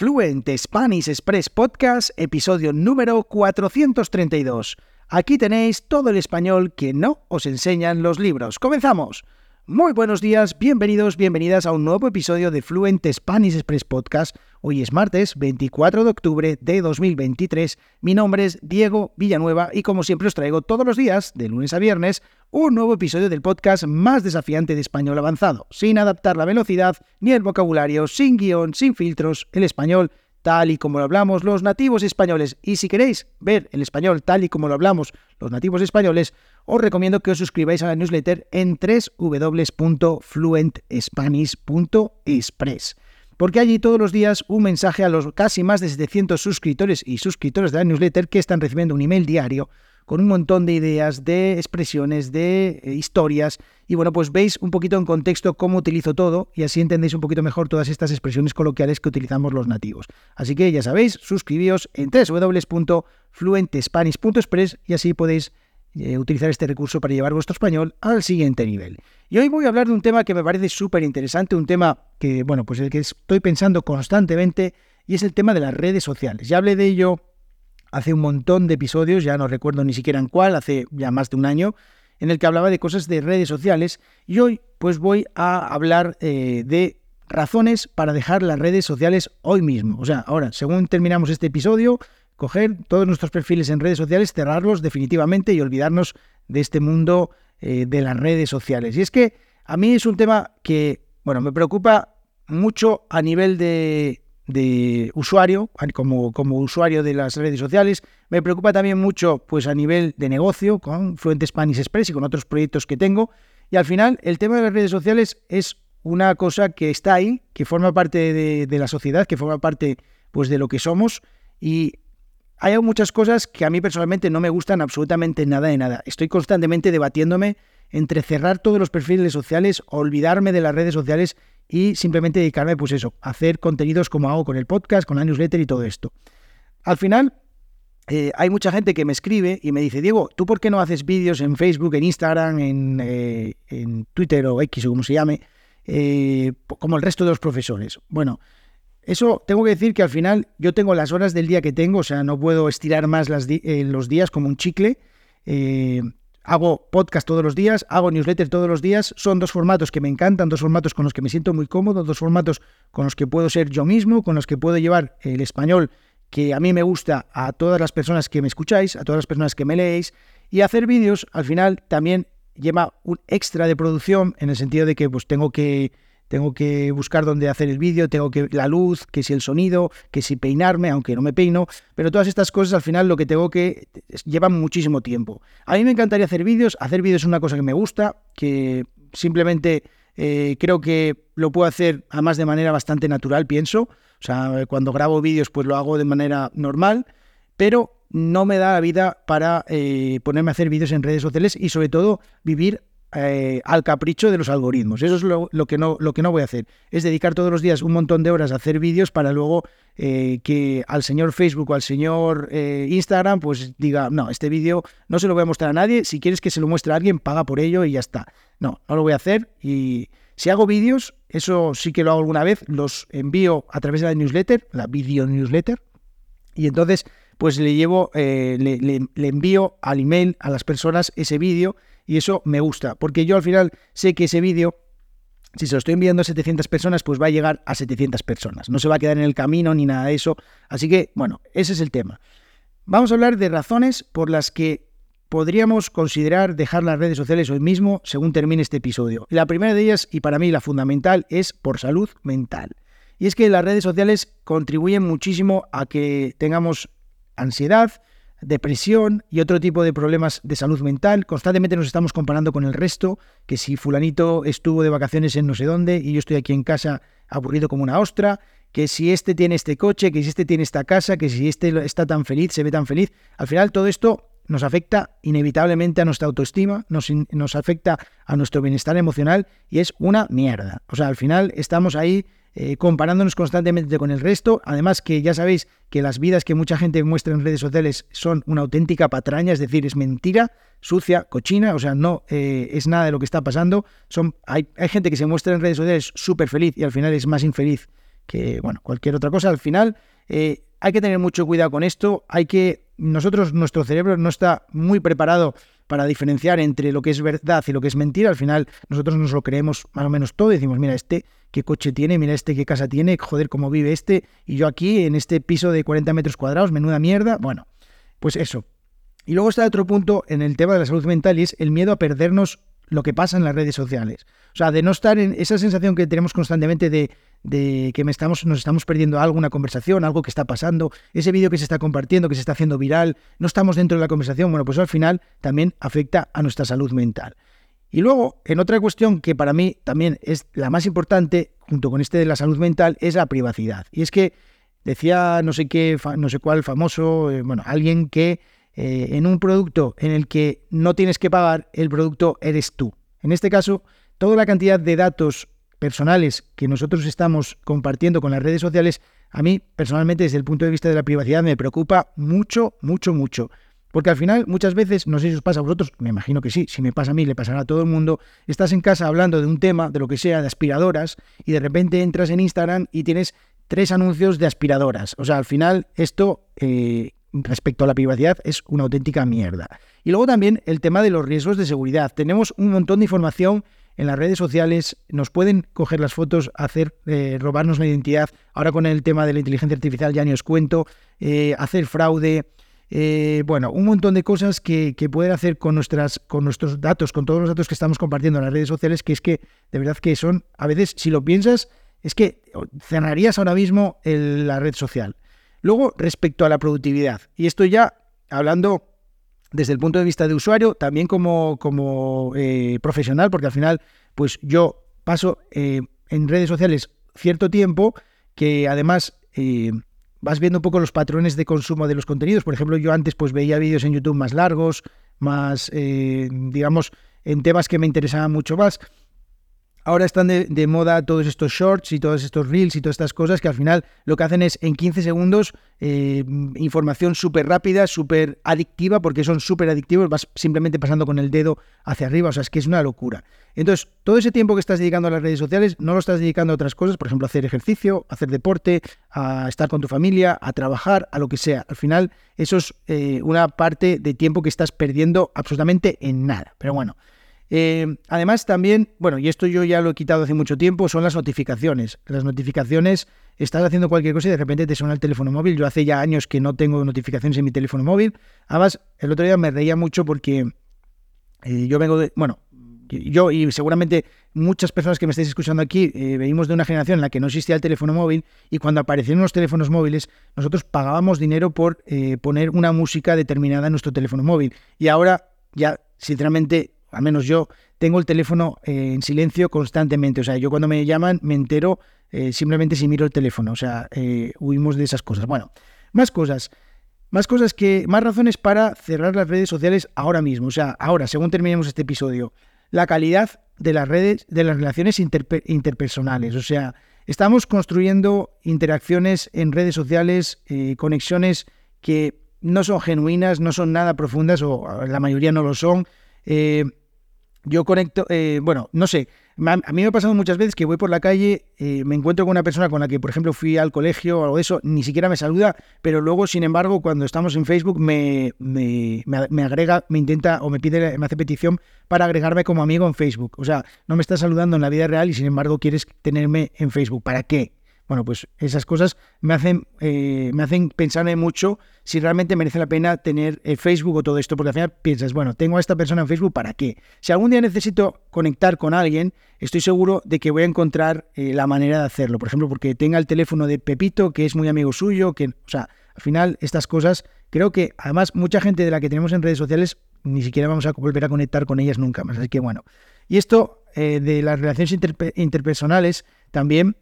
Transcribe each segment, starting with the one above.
Fluent Spanish Express Podcast, episodio número 432. Aquí tenéis todo el español que no os enseñan los libros. ¡Comenzamos! Muy buenos días, bienvenidos, bienvenidas a un nuevo episodio de Fluent Spanish Express Podcast. Hoy es martes 24 de octubre de 2023. Mi nombre es Diego Villanueva y como siempre os traigo todos los días, de lunes a viernes, un nuevo episodio del podcast más desafiante de español avanzado, sin adaptar la velocidad ni el vocabulario, sin guion, sin filtros, el español tal y como lo hablamos los nativos españoles. Y si queréis ver el español tal y como lo hablamos los nativos españoles, os recomiendo que os suscribáis a la newsletter en www.fluentspanish.express. Porque allí todos los días un mensaje a los casi más de 700 suscriptores y suscriptores de la newsletter que están recibiendo un email diario con un montón de ideas, de expresiones, de eh, historias. Y bueno, pues veis un poquito en contexto cómo utilizo todo y así entendéis un poquito mejor todas estas expresiones coloquiales que utilizamos los nativos. Así que ya sabéis, suscribíos en www.fluentespanish.express y así podéis eh, utilizar este recurso para llevar vuestro español al siguiente nivel. Y hoy voy a hablar de un tema que me parece súper interesante, un tema que, bueno, pues el que estoy pensando constantemente y es el tema de las redes sociales. Ya hablé de ello hace un montón de episodios, ya no recuerdo ni siquiera en cuál, hace ya más de un año, en el que hablaba de cosas de redes sociales y hoy pues voy a hablar eh, de razones para dejar las redes sociales hoy mismo. O sea, ahora, según terminamos este episodio, coger todos nuestros perfiles en redes sociales, cerrarlos definitivamente y olvidarnos de este mundo eh, de las redes sociales. Y es que a mí es un tema que, bueno, me preocupa mucho a nivel de, de usuario, como, como usuario de las redes sociales. Me preocupa también mucho pues, a nivel de negocio con Fluent Spanish Express y con otros proyectos que tengo. Y al final, el tema de las redes sociales es una cosa que está ahí, que forma parte de, la sociedad, que forma parte pues, de lo que somos. Y hay muchas cosas que a mí personalmente no me gustan absolutamente nada de nada. Estoy constantemente debatiéndome entre cerrar todos los perfiles sociales, olvidarme de las redes sociales y simplemente dedicarme, pues eso, a hacer contenidos como hago con el podcast, con la newsletter y todo esto. Al final, eh, hay mucha gente que me escribe y me dice, Diego, ¿tú por qué no haces vídeos en Facebook, en Instagram, en, eh, Twitter o X o como se llame, eh, como el resto de los profesores? Bueno, eso tengo que decir que al final yo tengo las horas del día que tengo, o sea, no puedo estirar más las los días como un chicle. Hago podcast todos los días, hago newsletter todos los días. Son dos formatos que me encantan, dos formatos con los que me siento muy cómodo, dos formatos con los que puedo ser yo mismo, con los que puedo llevar el español que a mí me gusta a todas las personas que me escucháis, a todas las personas que me leéis. Y hacer vídeos al final también lleva un extra de producción en el sentido de que pues tengo que tengo que buscar dónde hacer el vídeo, tengo que la luz, que si el sonido, que si peinarme, aunque no me peino, pero todas estas cosas al final lo que tengo que llevan muchísimo tiempo. A mí me encantaría hacer vídeos, hacer vídeos es una cosa que me gusta, que simplemente eh, creo que lo puedo hacer además de manera bastante natural, pienso. O sea, cuando grabo vídeos pues lo hago de manera normal, pero no me da la vida para eh, ponerme a hacer vídeos en redes sociales y sobre todo vivir eh, al capricho de los algoritmos. Eso es lo, que no, lo que no voy a hacer. Es dedicar todos los días un montón de horas a hacer vídeos para luego eh, que al señor Facebook o al señor eh, Instagram pues diga, no, este vídeo no se lo voy a mostrar a nadie. Si quieres que se lo muestre a alguien, paga por ello y ya está. No, no lo voy a hacer. Y si hago vídeos, eso sí que lo hago alguna vez, los envío a través de la newsletter, la video newsletter. Y entonces pues le llevo, le, le envío al email a las personas ese vídeo y eso me gusta, porque yo al final sé que ese vídeo, si se lo estoy enviando a 700 personas, pues va a llegar a 700 personas. No se va a quedar en el camino ni nada de eso. Así que, bueno, ese es el tema. Vamos a hablar de razones por las que podríamos considerar dejar las redes sociales hoy mismo según termine este episodio. La primera de ellas, y para mí la fundamental, es por salud mental. Y es que las redes sociales contribuyen muchísimo a que tengamos ansiedad, depresión y otro tipo de problemas de salud mental. Constantemente nos estamos comparando con el resto, que si fulanito estuvo de vacaciones en no sé dónde y yo estoy aquí en casa aburrido como una ostra, que si este tiene este coche, que si este tiene esta casa, que si este está tan feliz, se ve tan feliz. Al final todo esto nos afecta inevitablemente a nuestra autoestima, nos, nos afecta a nuestro bienestar emocional y es una mierda. O sea, al final estamos ahí eh, comparándonos constantemente con el resto. Además que ya sabéis que las vidas que mucha gente muestra en redes sociales son una auténtica patraña, es decir, es mentira, sucia, cochina, o sea, no eh, es nada de lo que está pasando. Son, hay, gente que se muestra en redes sociales súper feliz y al final es más infeliz que, bueno, cualquier otra cosa. Al final, eh, hay que tener mucho cuidado con esto. Hay que. Nosotros, nuestro cerebro no está muy preparado para diferenciar entre lo que es verdad y lo que es mentira. Al final, nosotros nos lo creemos más o menos todo. Decimos, mira, este qué coche tiene, mira este qué casa tiene, joder, cómo vive este. Y yo aquí, en este piso de 40 metros cuadrados, menuda mierda. Bueno, pues eso. Y luego está otro punto en el tema de la salud mental y es el miedo a perdernos lo que pasa en las redes sociales. O sea, de no estar en esa sensación que tenemos constantemente de, que me estamos, nos estamos perdiendo algo, una conversación, algo que está pasando, ese vídeo que se está compartiendo, que se está haciendo viral, no estamos dentro de la conversación, bueno, pues al final también afecta a nuestra salud mental. Y luego, en otra cuestión que para mí también es la más importante, junto con este de la salud mental, es la privacidad. Y es que decía no sé qué, no sé cuál famoso, eh, bueno, alguien que eh, en un producto en el que no tienes que pagar, el producto eres tú. En este caso, toda la cantidad de datos personales que nosotros estamos compartiendo con las redes sociales, a mí personalmente desde el punto de vista de la privacidad me preocupa mucho, mucho, mucho. Porque al final, muchas veces, no sé si os pasa a vosotros, me imagino que sí, si me pasa a mí, le pasará a todo el mundo, estás en casa hablando de un tema, de lo que sea, de aspiradoras, y de repente entras en Instagram y tienes tres anuncios de aspiradoras. O sea, al final, esto eh, respecto a la privacidad es una auténtica mierda. Y luego también el tema de los riesgos de seguridad. Tenemos un montón de información en las redes sociales, nos pueden coger las fotos, hacer eh, robarnos la identidad. Ahora con el tema de la inteligencia artificial ya ni os cuento, eh, hacer fraude. Eh, bueno, un montón de cosas que, que, pueden hacer con, nuestras, con nuestros datos, con todos los datos que estamos compartiendo en las redes sociales, que es que de verdad que son, a veces, si lo piensas, es que cerrarías ahora mismo la red social. Luego, respecto a la productividad, y esto ya hablando desde el punto de vista de usuario, también como, como eh, profesional, porque al final, pues yo paso eh, en redes sociales cierto tiempo que además eh, vas viendo un poco los patrones de consumo de los contenidos. Por ejemplo, yo antes pues veía vídeos en YouTube más largos, más, digamos, en temas que me interesaban mucho más. Ahora están de, moda todos estos shorts y todos estos reels y todas estas cosas que al final lo que hacen es en 15 segundos eh, información súper rápida, súper adictiva, porque son súper adictivos, vas simplemente pasando con el dedo hacia arriba, o sea, es que es una locura. Entonces, todo ese tiempo que estás dedicando a las redes sociales no lo estás dedicando a otras cosas, por ejemplo, a hacer ejercicio, a hacer deporte, a estar con tu familia, a trabajar, a lo que sea. Al final, eso es eh, una parte de tiempo que estás perdiendo absolutamente en nada. Pero bueno. Eh, además, también, bueno, y esto yo ya lo he quitado hace mucho tiempo, son las notificaciones. Las notificaciones, estás haciendo cualquier cosa y de repente te suena el teléfono móvil. Yo hace ya años que no tengo notificaciones en mi teléfono móvil. Además, el otro día me reía mucho porque eh, yo vengo de, bueno, yo y seguramente muchas personas que me estáis escuchando aquí eh, venimos de una generación en la que no existía el teléfono móvil y cuando aparecieron los teléfonos móviles nosotros pagábamos dinero por poner una música determinada en nuestro teléfono móvil y ahora ya sinceramente al menos yo, tengo el teléfono eh, en silencio constantemente. O sea, yo cuando me llaman me entero eh, simplemente si miro el teléfono. O sea, eh, huimos de esas cosas. Bueno, más cosas. Más cosas que, más razones para cerrar las redes sociales ahora mismo. O sea, ahora, según terminemos este episodio, la calidad de las redes, de las relaciones interpersonales. O sea, estamos construyendo interacciones en redes sociales, conexiones que no son genuinas, no son nada profundas, o la mayoría no lo son yo conecto, eh, bueno, no sé, a mí me ha pasado muchas veces que voy por la calle, eh, me encuentro con una persona con la que, por ejemplo, fui al colegio o algo de eso, ni siquiera me saluda, pero luego, sin embargo, cuando estamos en Facebook, me, me, me, agrega, me intenta o me pide, me hace petición para agregarme como amigo en Facebook. O sea, no me está saludando en la vida real y, sin embargo, quieres tenerme en Facebook. ¿Para qué? Bueno, pues esas cosas me hacen, eh, me hacen pensarme mucho si realmente merece la pena tener el Facebook o todo esto, porque al final piensas, bueno, tengo a esta persona en Facebook, ¿para qué? Si algún día necesito conectar con alguien, estoy seguro de que voy a encontrar eh, la manera de hacerlo. Por ejemplo, porque tenga el teléfono de Pepito, que es muy amigo suyo, que, o sea, al final estas cosas, creo que además mucha gente de la que tenemos en redes sociales ni siquiera vamos a volver a conectar con ellas nunca más. Así que bueno, y esto eh, de las relaciones interpersonales también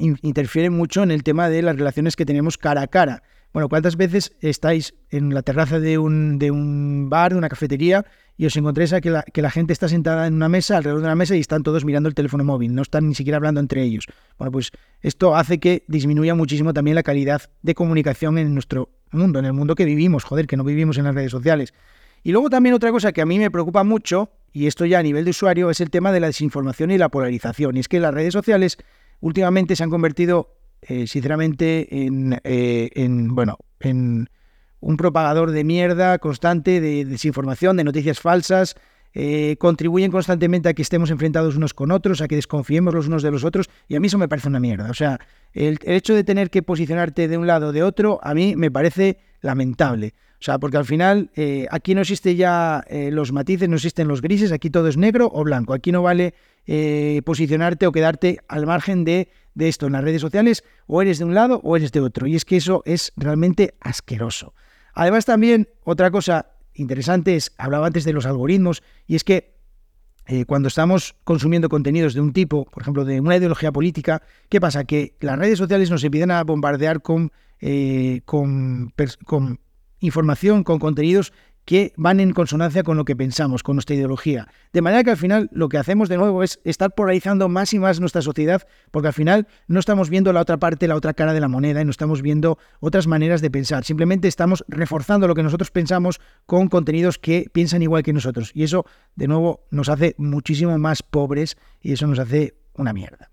interfiere mucho en el tema de las relaciones que tenemos cara a cara. Bueno, ¿cuántas veces estáis en la terraza de un, de un bar, de una cafetería, y os encontréis a que la, que la, gente está sentada en una mesa, alrededor de una mesa, y están todos mirando el teléfono móvil, no están ni siquiera hablando entre ellos? Bueno, pues esto hace que disminuya muchísimo también la calidad de comunicación en nuestro mundo, en el mundo que vivimos, joder, que no vivimos en las redes sociales. Y luego también otra cosa que a mí me preocupa mucho, y esto ya a nivel de usuario, es el tema de la desinformación y la polarización. Y es que las redes sociales últimamente se han convertido eh, sinceramente, en, eh, en, bueno, en un propagador de mierda constante, de desinformación, de noticias falsas, eh, contribuyen constantemente a que estemos enfrentados unos con otros, a que desconfiemos los unos de los otros, y a mí eso me parece una mierda. O sea, el, hecho de tener que posicionarte de un lado o de otro, a mí me parece lamentable. O sea, porque al final aquí no existe ya los matices, no existen los grises, aquí todo es negro o blanco. Aquí no vale posicionarte o quedarte al margen de, de esto en las redes sociales, o eres de un lado o eres de otro. Y es que eso es realmente asqueroso. Además también, otra cosa interesante es, hablaba antes de los algoritmos, y es que eh, cuando estamos consumiendo contenidos de un tipo, por ejemplo, de una ideología política, ¿qué pasa? Que las redes sociales nos empiezan a bombardear con, eh, con, con información, con contenidos que van en consonancia con lo que pensamos, con nuestra ideología. De manera que al final lo que hacemos de nuevo es estar polarizando más y más nuestra sociedad, porque al final no estamos viendo la otra parte, la otra cara de la moneda y no estamos viendo otras maneras de pensar. Simplemente estamos reforzando lo que nosotros pensamos con contenidos que piensan igual que nosotros. Y eso, de nuevo, nos hace muchísimo más pobres y eso nos hace una mierda.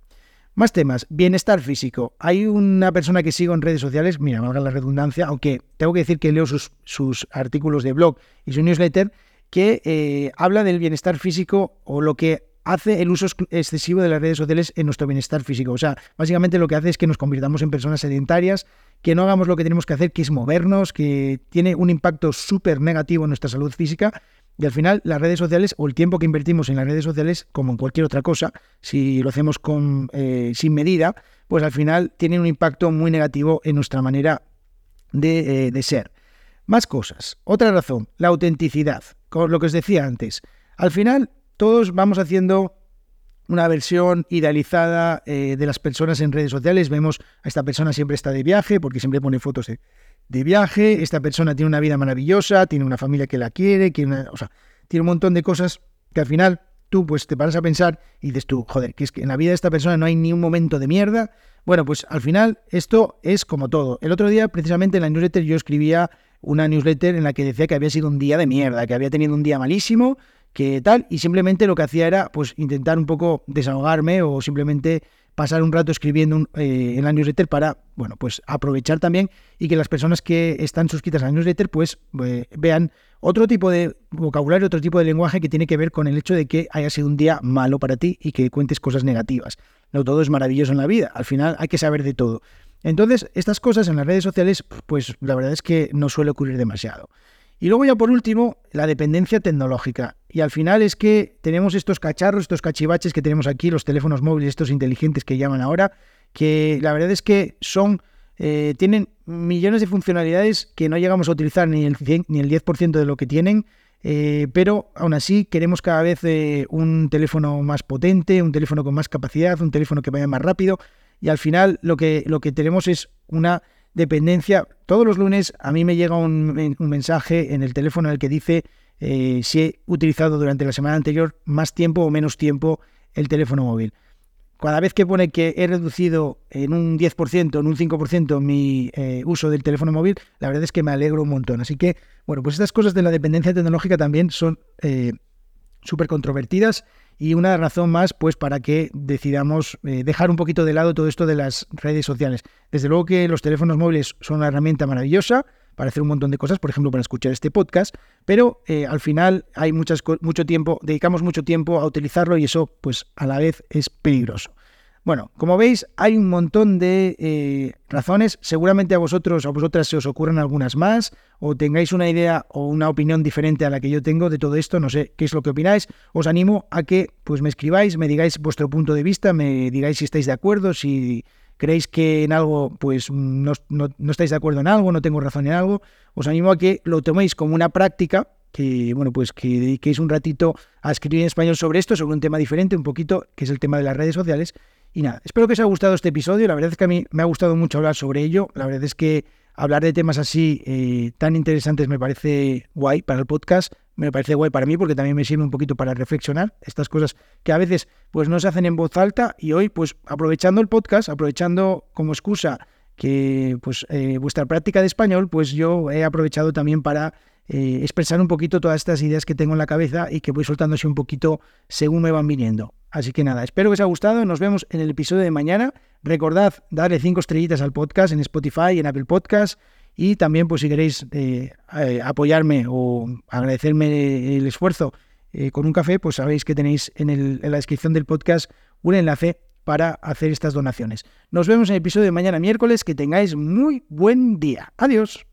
Más temas, bienestar físico. Hay una persona que sigo en redes sociales, mira, valga la redundancia, aunque tengo que decir que leo sus, sus artículos de blog y su newsletter, que eh, habla del bienestar físico o lo que hace el uso excesivo de las redes sociales en nuestro bienestar físico. O sea, básicamente lo que hace es que nos convirtamos en personas sedentarias, que no hagamos lo que tenemos que hacer, que es movernos, que tiene un impacto súper negativo en nuestra salud física y al final, las redes sociales o el tiempo que invertimos en las redes sociales, como en cualquier otra cosa, si lo hacemos con, eh, sin medida, pues al final tienen un impacto muy negativo en nuestra manera de, eh, de ser. Más cosas. Otra razón, la autenticidad. Con lo que os decía antes. Al final, todos vamos haciendo una versión idealizada eh, de las personas en redes sociales. Vemos a esta persona siempre está de viaje porque siempre pone fotos de, de viaje, esta persona tiene una vida maravillosa, tiene una familia que la quiere, tiene, o sea, tiene un montón de cosas que al final tú pues te paras a pensar y dices tú, joder, que es que en la vida de esta persona no hay ni un momento de mierda. Bueno, pues al final esto es como todo. El otro día, precisamente en la newsletter, yo escribía una newsletter en la que decía que había sido un día de mierda, que había tenido un día malísimo, que tal, y simplemente lo que hacía era pues intentar un poco desahogarme o simplemente pasar un rato escribiendo eh, en la newsletter para, bueno, pues aprovechar también y que las personas que están suscritas a la newsletter pues eh, vean otro tipo de vocabulario, otro tipo de lenguaje que tiene que ver con el hecho de que haya sido un día malo para ti y que cuentes cosas negativas. No todo es maravilloso en la vida, al final hay que saber de todo. Entonces, estas cosas en las redes sociales, pues la verdad es que no suele ocurrir demasiado. Y luego ya por último, la dependencia tecnológica. Y al final es que tenemos estos cacharros, estos cachivaches que tenemos aquí, los teléfonos móviles, estos inteligentes que llaman ahora, que la verdad es que son, eh, tienen millones de funcionalidades que no llegamos a utilizar ni el, ni el 10% de lo que tienen, eh, pero aún así queremos cada vez eh, un teléfono más potente, un teléfono con más capacidad, un teléfono que vaya más rápido, y al final lo que, lo que tenemos es una dependencia. Todos los lunes a mí me llega un, mensaje en el teléfono en el que dice eh, si he utilizado durante la semana anterior más tiempo o menos tiempo el teléfono móvil. Cada vez que pone que he reducido en un 10%, en un 5% mi eh, uso del teléfono móvil, la verdad es que me alegro un montón. Así que, bueno, pues estas cosas de la dependencia tecnológica también son eh, súper controvertidas y una razón más pues para que decidamos dejar un poquito de lado todo esto de las redes sociales. Desde luego que los teléfonos móviles son una herramienta maravillosa para hacer un montón de cosas, por ejemplo, para escuchar este podcast, pero eh, al final hay muchas, mucho tiempo, dedicamos mucho tiempo a utilizarlo y eso pues a la vez es peligroso. Bueno, como veis, hay un montón de eh, razones. Seguramente a vosotros o a vosotras se os ocurran algunas más, o tengáis una idea o una opinión diferente a la que yo tengo de todo esto. No sé qué es lo que opináis. Os animo a que pues me escribáis, me digáis vuestro punto de vista, me digáis si estáis de acuerdo, si creéis que en algo pues no, estáis de acuerdo en algo, no tengo razón en algo. Os animo a que lo toméis como una práctica que bueno, pues que dediquéis un ratito a escribir en español sobre esto, sobre un tema diferente, un poquito, que es el tema de las redes sociales, y nada, espero que os haya gustado este episodio. La verdad es que a mí me ha gustado mucho hablar sobre ello. La verdad es que hablar de temas así eh, tan interesantes me parece guay para el podcast. Me parece guay para mí porque también me sirve un poquito para reflexionar estas cosas que a veces pues no se hacen en voz alta y hoy pues aprovechando el podcast, aprovechando como excusa que pues eh, vuestra práctica de español, pues yo he aprovechado también para eh, expresar un poquito todas estas ideas que tengo en la cabeza y que voy soltándose un poquito según me van viniendo. Así que nada, espero que os haya gustado. Nos vemos en el episodio de mañana. Recordad darle cinco estrellitas al podcast en Spotify en Apple Podcast. Y también, pues si queréis eh, eh, apoyarme o agradecerme el esfuerzo con un café, pues sabéis que tenéis en, en la descripción del podcast un enlace para hacer estas donaciones. Nos vemos en el episodio de mañana miércoles. Que tengáis muy buen día. Adiós.